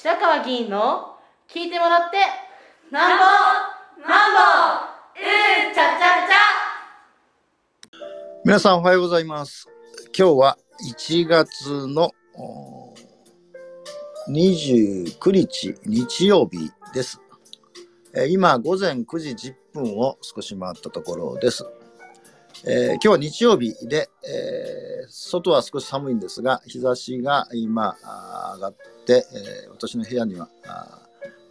白川議員の聞いてもらってなんぼなんぼうんちゃちゃちゃ皆さんおはようございます。今日は1月の29日日曜日です。今午前9時10分を少し回ったところです。えー今日は日曜日で、えー外は少し寒いんですが日差しが今上がって、えー私の部屋には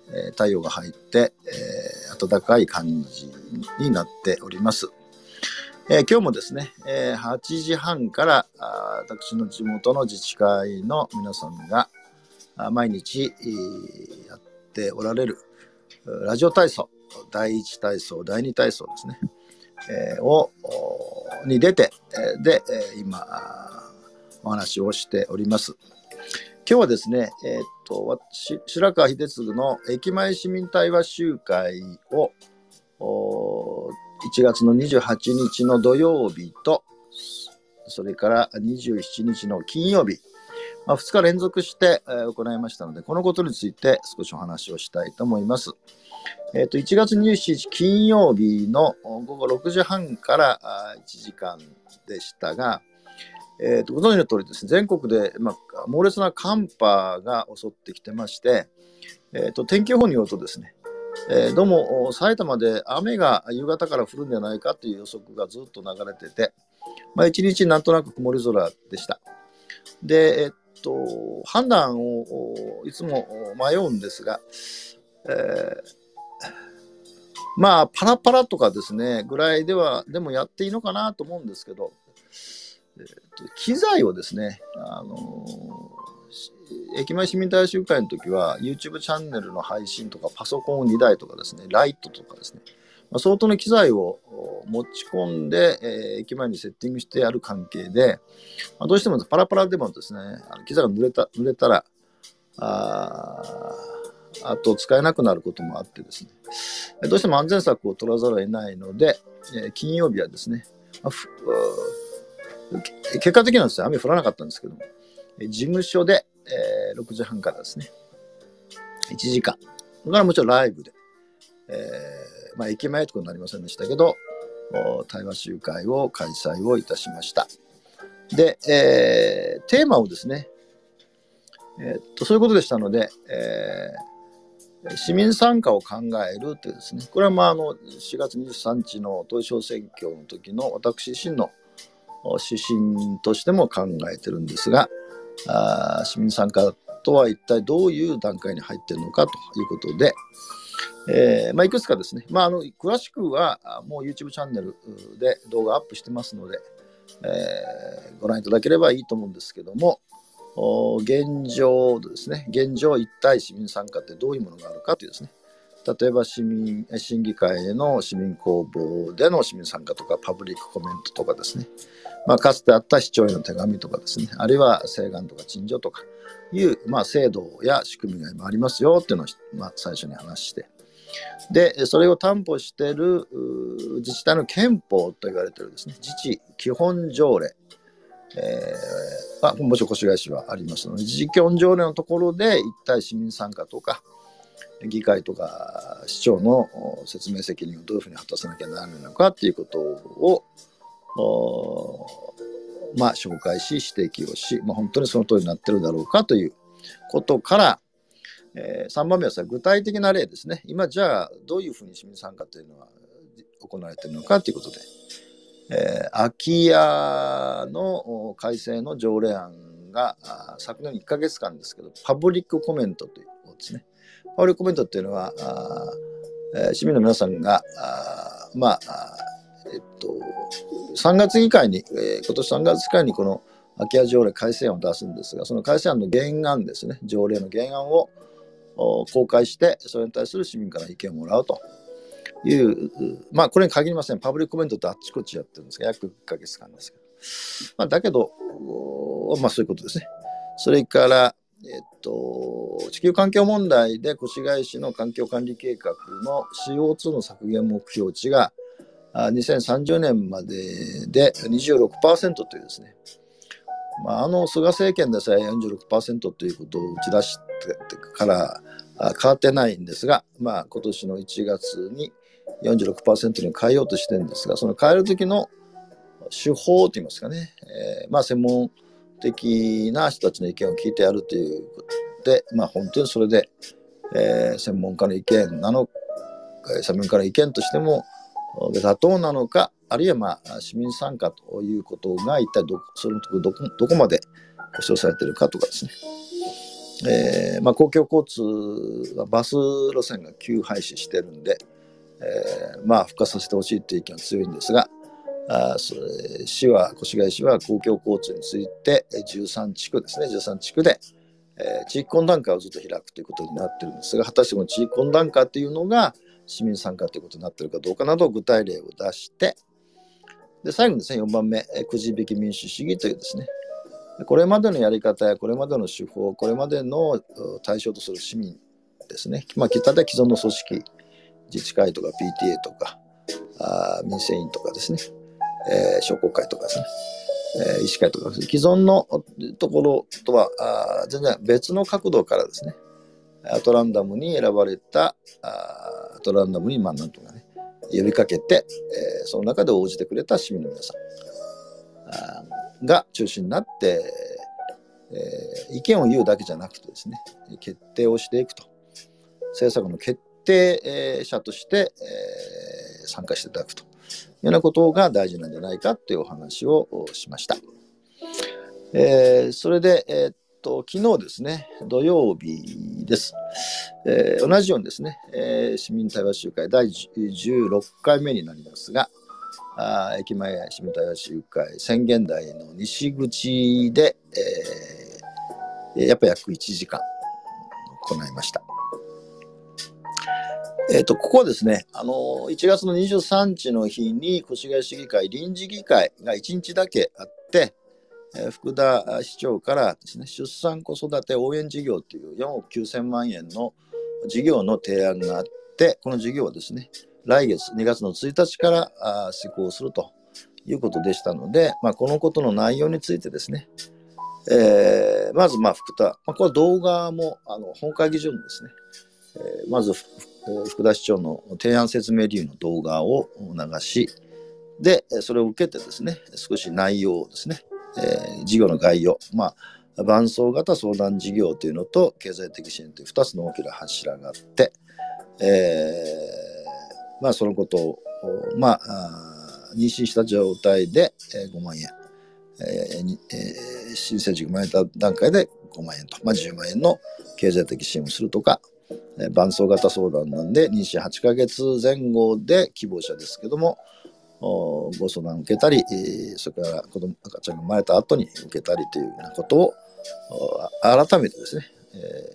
え太陽が入って、えー暖かい感じになっております。えー今日もですね、えー8時半からあ私の地元の自治会の皆さんが毎日、やっておられるラジオ体操第1体操第2体操ですね、えーをおに出て、えで、え今あお話をしております。今日はですね、えーっと白川秀次の駅前市民対話集会をお1月の28日の土曜日と、それから27日の金曜日、まあ、2日連続して、行いましたので、このことについて少しお話をしたいと思います。えーと1月27日金曜日の午後6時半からあ1時間でしたが、えーとご存知の通りですね、全国で、まあ、猛烈な寒波が襲ってきてまして、えーと天気予報によるとですね、えーどうも埼玉で雨が夕方から降るんじゃないかという予測がずっと流れてて、まあ、一日なんとなく曇り空でした。で、えっと、判断をいつも迷うんですが、えーまあ、パラパラとかですね、ぐらいでは、でもやっていいのかなと思うんですけど、えっと機材をですね、あのし駅前市民大集会の時は YouTube チャンネルの配信とかパソコン2台とかですね、ライトとかですね、まあ、相当の機材を持ち込んで、えー駅前にセッティングしてやる関係で、まあ、どうしてもパラパラでもですね、あの機材が濡れた濡れたら、ああと使えなくなることもあってですね、どうしても安全策を取らざるを得ないので、えー金曜日はですね、まあ結果的にはですね、雨降らなかったんですけども、事務所で、えー6時半からですね、1時間、それからもちろんライブで、えーまあ、駅前とかになりませんでしたけど、対話集会を開催をいたしました。で、えーテーマをですね、えーっとそういうことでしたので、えー市民参加を考えるというですね、これはまああの4月23日の統一地方選挙の時の私自身の指針としても考えてるんですが、あ市民参加とは一体どういう段階に入ってるのかということで、えーまあ、いくつかですね、まあ、あの詳しくはもう YouTube チャンネルで動画アップしてますので、えーご覧いただければいいと思うんですけども、現状ですね、現状一体市民参加ってどういうものがあるかというですね、例えば市民審議会への市民公募での市民参加とかパブリックコメントとかですね、まあ、かつてあった市長への手紙とかですね、あるいは請願とか陳情とか。いう、まあ、制度や仕組みが今ありますよっていうのを、まあ、最初に話して、で、それを担保している自治体の憲法と言われているですね、自治基本条例、えーまあ、もちろん越谷市はありますので、自治基本条例のところで一体市民参加とか、議会とか市長の説明責任をどういうふうに果たさなきゃならないのかっていうことを、まあ、紹介し、指摘をし、まあ、本当にその通りになってるだろうかということから、え3番目はさ具体的な例ですね。今じゃあどういうふうに市民参加というのは行われているのかということで、えー空き家の改正の条例案が昨年1ヶ月間ですけど、パブリックコメントというものですね。パブリックコメントっていうのは、あえー市民の皆さんが、あまあ、えっと、3月議会に、えー今年3月議会にこの空き家条例改正案を出すんですが、その改正案の原案ですね、条例の原案を公開して、それに対する市民から意見をもらうという、まあ、これに限りません。パブリックコメントってあっちこっちやってるんですが、約1ヶ月間ですけど。まあ、だけど、まあ、そういうことですね。それから、えっと、地球環境問題で越谷市の環境管理計画の CO2 の削減目標値が2030年までで26%というですね、まあ、あの菅政権でさえ46%ということを打ち出してから変わってないんですが、まあ、今年の1月に46%に変えようとしてるんですが、その変える時の手法といいますかね、えー、まあ、専門的な人たちの意見を聞いてやるということで、まあ、本当にそれで、えー、専門家の意見なの専門家の意見としても妥当なのか、あるいは、まあ、市民参加ということが一体どそのとこどこどこまで保障されているかとかですね。えーまあ、公共交通はバス路線が急廃止してるんで、えー、まあ復活させてほしいという意見が強いんですが、あそれ市は、越谷市は公共交通について13地区ですね、13地区で、えー、地域懇談会をずっと開くということになってるんですが、果たしてこの地域懇談会というのが市民参加ということになっているかどうかなど具体例を出して、で最後にですね、4番目、くじ引き民主主義というですね、これまでのやり方やこれまでの手法、これまでの対象とする市民ですね、まあ、例えば既存の組織、自治会とか PTA とか、あ民生委員とかですね、えー、商工会とかですね、えー、医師会とか、既存のところとはあ全然別の角度からですね、アトランダムに選ばれた、あトランダムに、まあ、なんとかね、呼びかけて、えー、その中で応じてくれた市民の皆さんが中心になって、えー、意見を言うだけじゃなくてですね、決定をしていくと。政策の決定者として、えー、参加していただくというようなことが大事なんじゃないかというお話をしました。えー、それで、えー、っと昨日ですね、土曜日です。えー、同じようにですね、えー、市民対話集会第16回目になりますが、あ駅前市民対話集会宣言台の西口で、えー、やっぱ約1時間行いました。え、ー、と、ここはですね、あの、1月の23日の日に越谷市議会臨時議会が1日だけあって、福田市長からですね、出産子育て応援事業という4億9000万円の事業の提案があって、この事業はですね、来月2月の1日から施行するということでしたので、まあ、このことの内容についてですね、えー、まず、まあ、福田、まあ、これは動画もあの本会議場のですね、えー、まず福田市長の提案説明理由の動画を流し、で、それを受けてですね、少し内容をですね、えー、事業の概要、まあ、伴走型相談事業というのと経済的支援という2つの大きな柱があって、えー、まあ、そのことを、まあ、妊娠した状態で5万円、えーえー、新生児が生まれた段階で5万円と、まあ、10万円の経済的支援をするとか、伴走型相談なんで妊娠8ヶ月前後で希望者ですけどもご相談を受けたり、それから子供赤ちゃんが生まれた後に受けたりというようなことを改めてですね、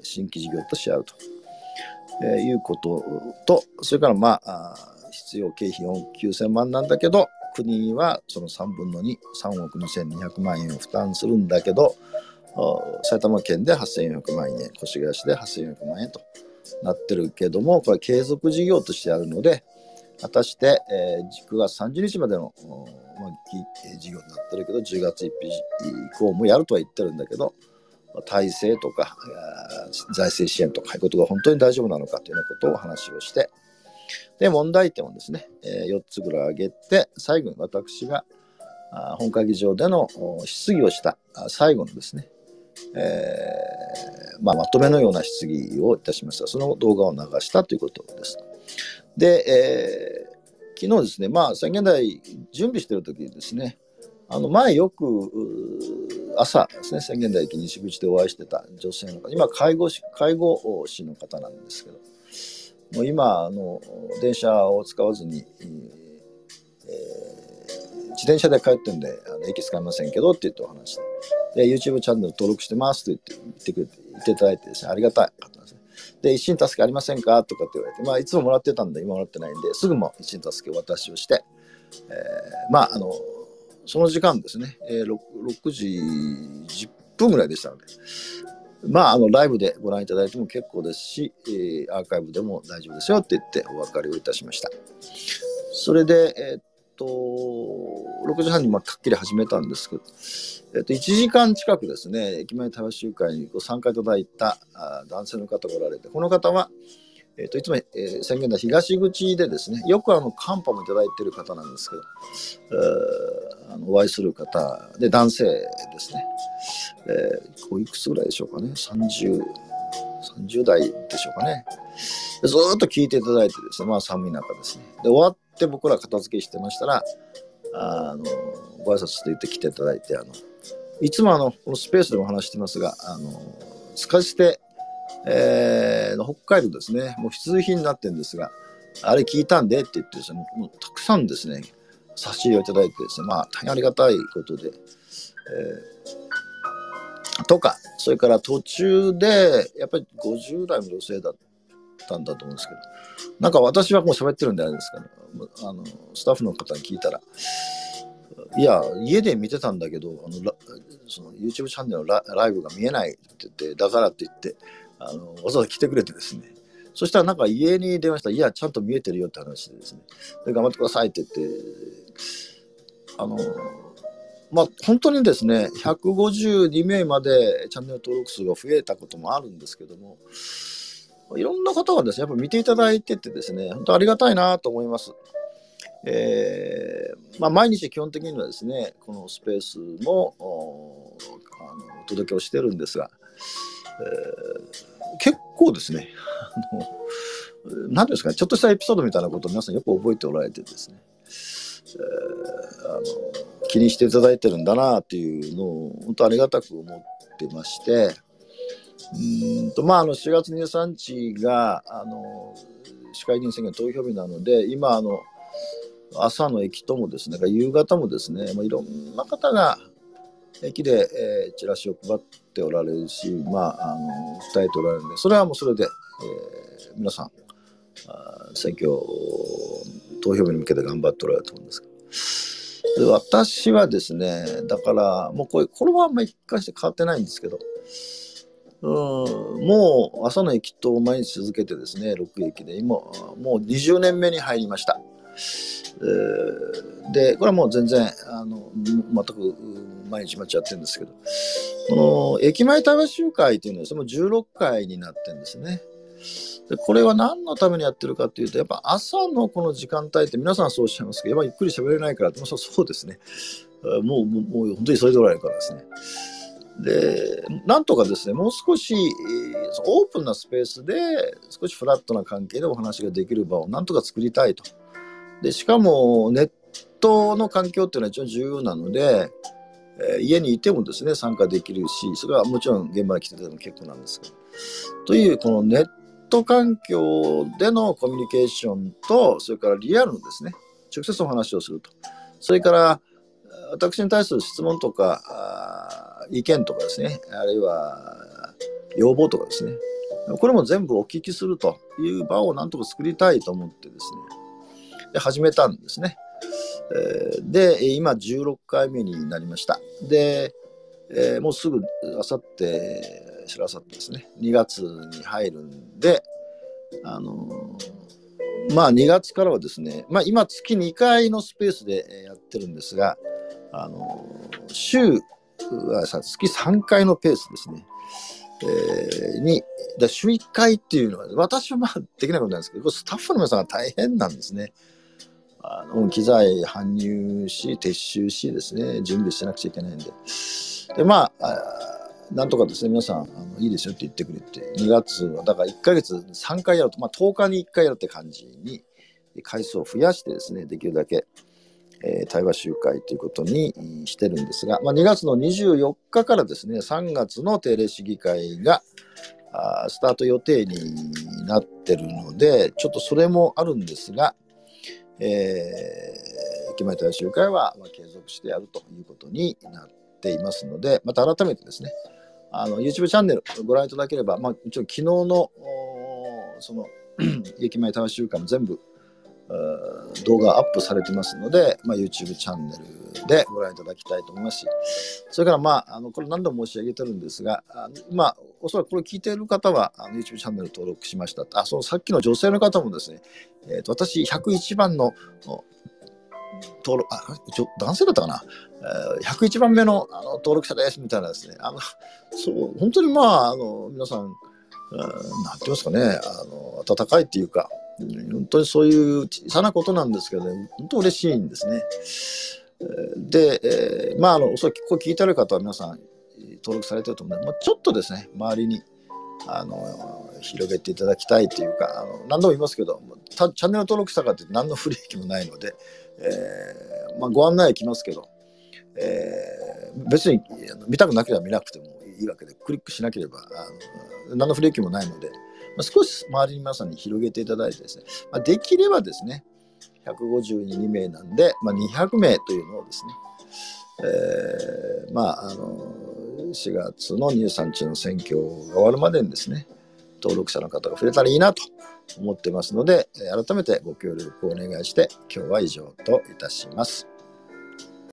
新規事業とし合うと。いうこととそれからまあ必要経費4億9000万なんだけど国はその3分の23億2200万円を負担するんだけど埼玉県で8400万円越谷市で8400万円となってるけどもこれ継続事業としてあるので果たして、えー、9月30日までの、まあ、事業になってるけど10月1日以降もやるとは言ってるんだけど体制とか財政支援とかいうことが本当に大丈夫なのかというようなことを話をしてで問題点をですね、え、4つぐらい挙げて最後に私が本会議場での質疑をした最後のですねえー、まあ、まとめのような質疑をいたしました。その動画を流したということです。で、えー、昨日ですね、まあ、宣言台準備している時にですね、あの前よく朝ですね、宣言台駅西口でお会いしてた女性の方、今介護士、介護士の方なんですけど、もう今、あの電車を使わずに、自転車で帰ってんで、あの駅使いませんけどって言ってお話して、で、YouTube チャンネル登録してますと言って言ってくれて、言っていただいてですね、ありがたい。で。一心助けありませんか？とかって言われて、まあ、いつももらってたんで、今もらってないんで、すぐも一心助けお渡しをして、えー、まあ、あの、その時間ですね、えー、6, 時10分ぐらいでしたので、まあ、あの、ライブでご覧いただいても結構ですし、えー、アーカイブでも大丈夫ですよって言ってお別れをいたしました。それで、えー、っと、6時半にまあかっきり始めたんですけど、えっと、1時間近くですね、駅前対話集会にご参加いただいたあ男性の方がおられて、この方は、えっと、いつも、えー、宣言台東口でですね、よくあの、カンパもいただいている方なんですけど、あのお会いする方で、男性ですね、えー、おいくつぐらいでしょうかね、30、30代でしょうかね。ずっと聞いていただいてですね、まあ寒い中ですね。で、終わって僕ら片付けしてましたら、あの、ご挨拶していて来ていただいて、あの、いつもあの、このスペースでも話してますが、あの、使い捨て、えー、北海道ですね、もう必需品になってるんですが、あれ聞いたんでって言ってですね、もうたくさんですね、差し入れをいただいてですね、まあ大変ありがたいことで、えー、とか、それから途中で、やっぱり50代の女性だったんだと思うんですけど、なんか私はもう喋ってるんであれですかね、あのスタッフの方に聞いたら、いや、家で見てたんだけど、あのその YouTube チャンネルのラライブが見えないって言って、だからって言って、あのわざわざ来てくれてですね、そしたらなんか家に電話したら、いや、ちゃんと見えてるよって話でですね、で頑張ってくださいって言って、あの、まあ、本当にですね、152名までチャンネル登録数が増えたこともあるんですけども、いろんな方がですね、やっぱ見ていただいててですね、本当ありがたいなと思います。えー、まあ、毎日基本的にはですね、このスペースもあのお届けをしてるんですが、えー、結構ですね、あの何ですかね、ちょっとしたエピソードみたいなことを皆さんよく覚えておられてですね、えー、あの気にしていただいてるんだなっていうのを本当ありがたく思ってまして、うんとまあ、あの4月23日があの市会議員選挙投票日なので今あの朝の駅ともですね夕方もですね、まあ、いろんな方が駅で、えー、チラシを配っておられるし、まあ、あの訴えておられるのでそれはもうそれで、えー、皆さんあ選挙投票日に向けて頑張っておられると思うんですけどで私はですねだからもうこれこれはあんまり一回して変わってないんですけどうん、もう朝の駅と毎日続けてですね、6駅で、今、もう20年目に入りました。で、これはもう全然、あの、全く毎日待ちやってるんですけど、この駅前対話集会というのは、その16回になってるんですね。でこれは何のためにやってるかっていうと、やっぱ朝のこの時間帯って皆さんそうおっしゃいますけど、やっぱゆっくり喋れないからって、そうですね。もう、もう本当にそれでおられるからですね。で、なんとかですね、もう少しオープンなスペースで少しフラットな関係でお話ができる場をなんとか作りたいと。で、しかもネットの環境っていうのは一番重要なので、えー、家にいてもですね、参加できるし、それはもちろん現場に来てても結構なんですけど。という、このネット環境でのコミュニケーションと、それからリアルのですね、直接お話をすると。それから、私に対する質問とか、意見とかですね、あるいは要望とかですね、これも全部お聞きするという場をなんとか作りたいと思ってですね、で始めたんですね。で、今16回目になりました。で、もうすぐあさって、しらさってですね、2月に入るんで、あの、まあ2月からはですね、まあ今月2回のスペースでやってるんですが、あの週は月3回のペースですね。えー、に、だ週1回っていうのは、私はまあできないことなんですけど、スタッフの皆さんが大変なんですね。あの機材搬入し、撤収しですね、準備しなくちゃいけないんで。で、まあ、なんとかですね、皆さん、あのいいですよって言ってくれて、2月は、だから1ヶ月3回やると、まあ10日に1回やるって感じに、回数を増やしてですね、できるだけえー、対話集会ということにしてるんですが、まあ、2月の24日からですね、3月の定例市議会がスタート予定になってるので、ちょっとそれもあるんですが、えー、駅前対話集会は、まあ、継続してやるということになっていますので、また改めてですね、あの YouTube チャンネルご覧いただければ、まあ、もちろん昨日のその 駅前タワー集会も全部動画アップされてますので、まあ、YouTube チャンネルでご覧いただきたいと思いますし、それから、まあ、あのこれ何度も申し上げてるんですが、あまあ、おそらくこれ聞いている方はあの YouTube チャンネル登録しました。あそのさっきの女性の方もですね、えーと、私101番の登録、あ、ちょ男性だったかな、えー、101番目のあの登録者ですみたいなですね、あのそう本当にまあ、あの皆さん、なんて言いますかね、あの温かいっていうか、本当にそういう小さなことなんですけどね、本当嬉しいんですね。で、えー、まあ、あの、そらくここ聞いてある方は皆さん登録されてると思うので、まあ、ちょっとですね、周りに、あの、広げていただきたいというか、あの何度も言いますけど、チャンネル登録したかって何の不利益もないので、えー、まあ、ご案内来ますけど、えー、別に見たくなければ見なくてもいいわけで、クリックしなければあの何の不利益もないので、ま、少し周りに皆さんに広げていただいてですね、ま、できればですね、152名なんで、まあ、200名というのをですね、えー、まあ、あの、4月の23日の選挙が終わるまでにですね、登録者の方が増えたらいいなと思ってますので、改めてご協力をお願いして、今日は以上といたします。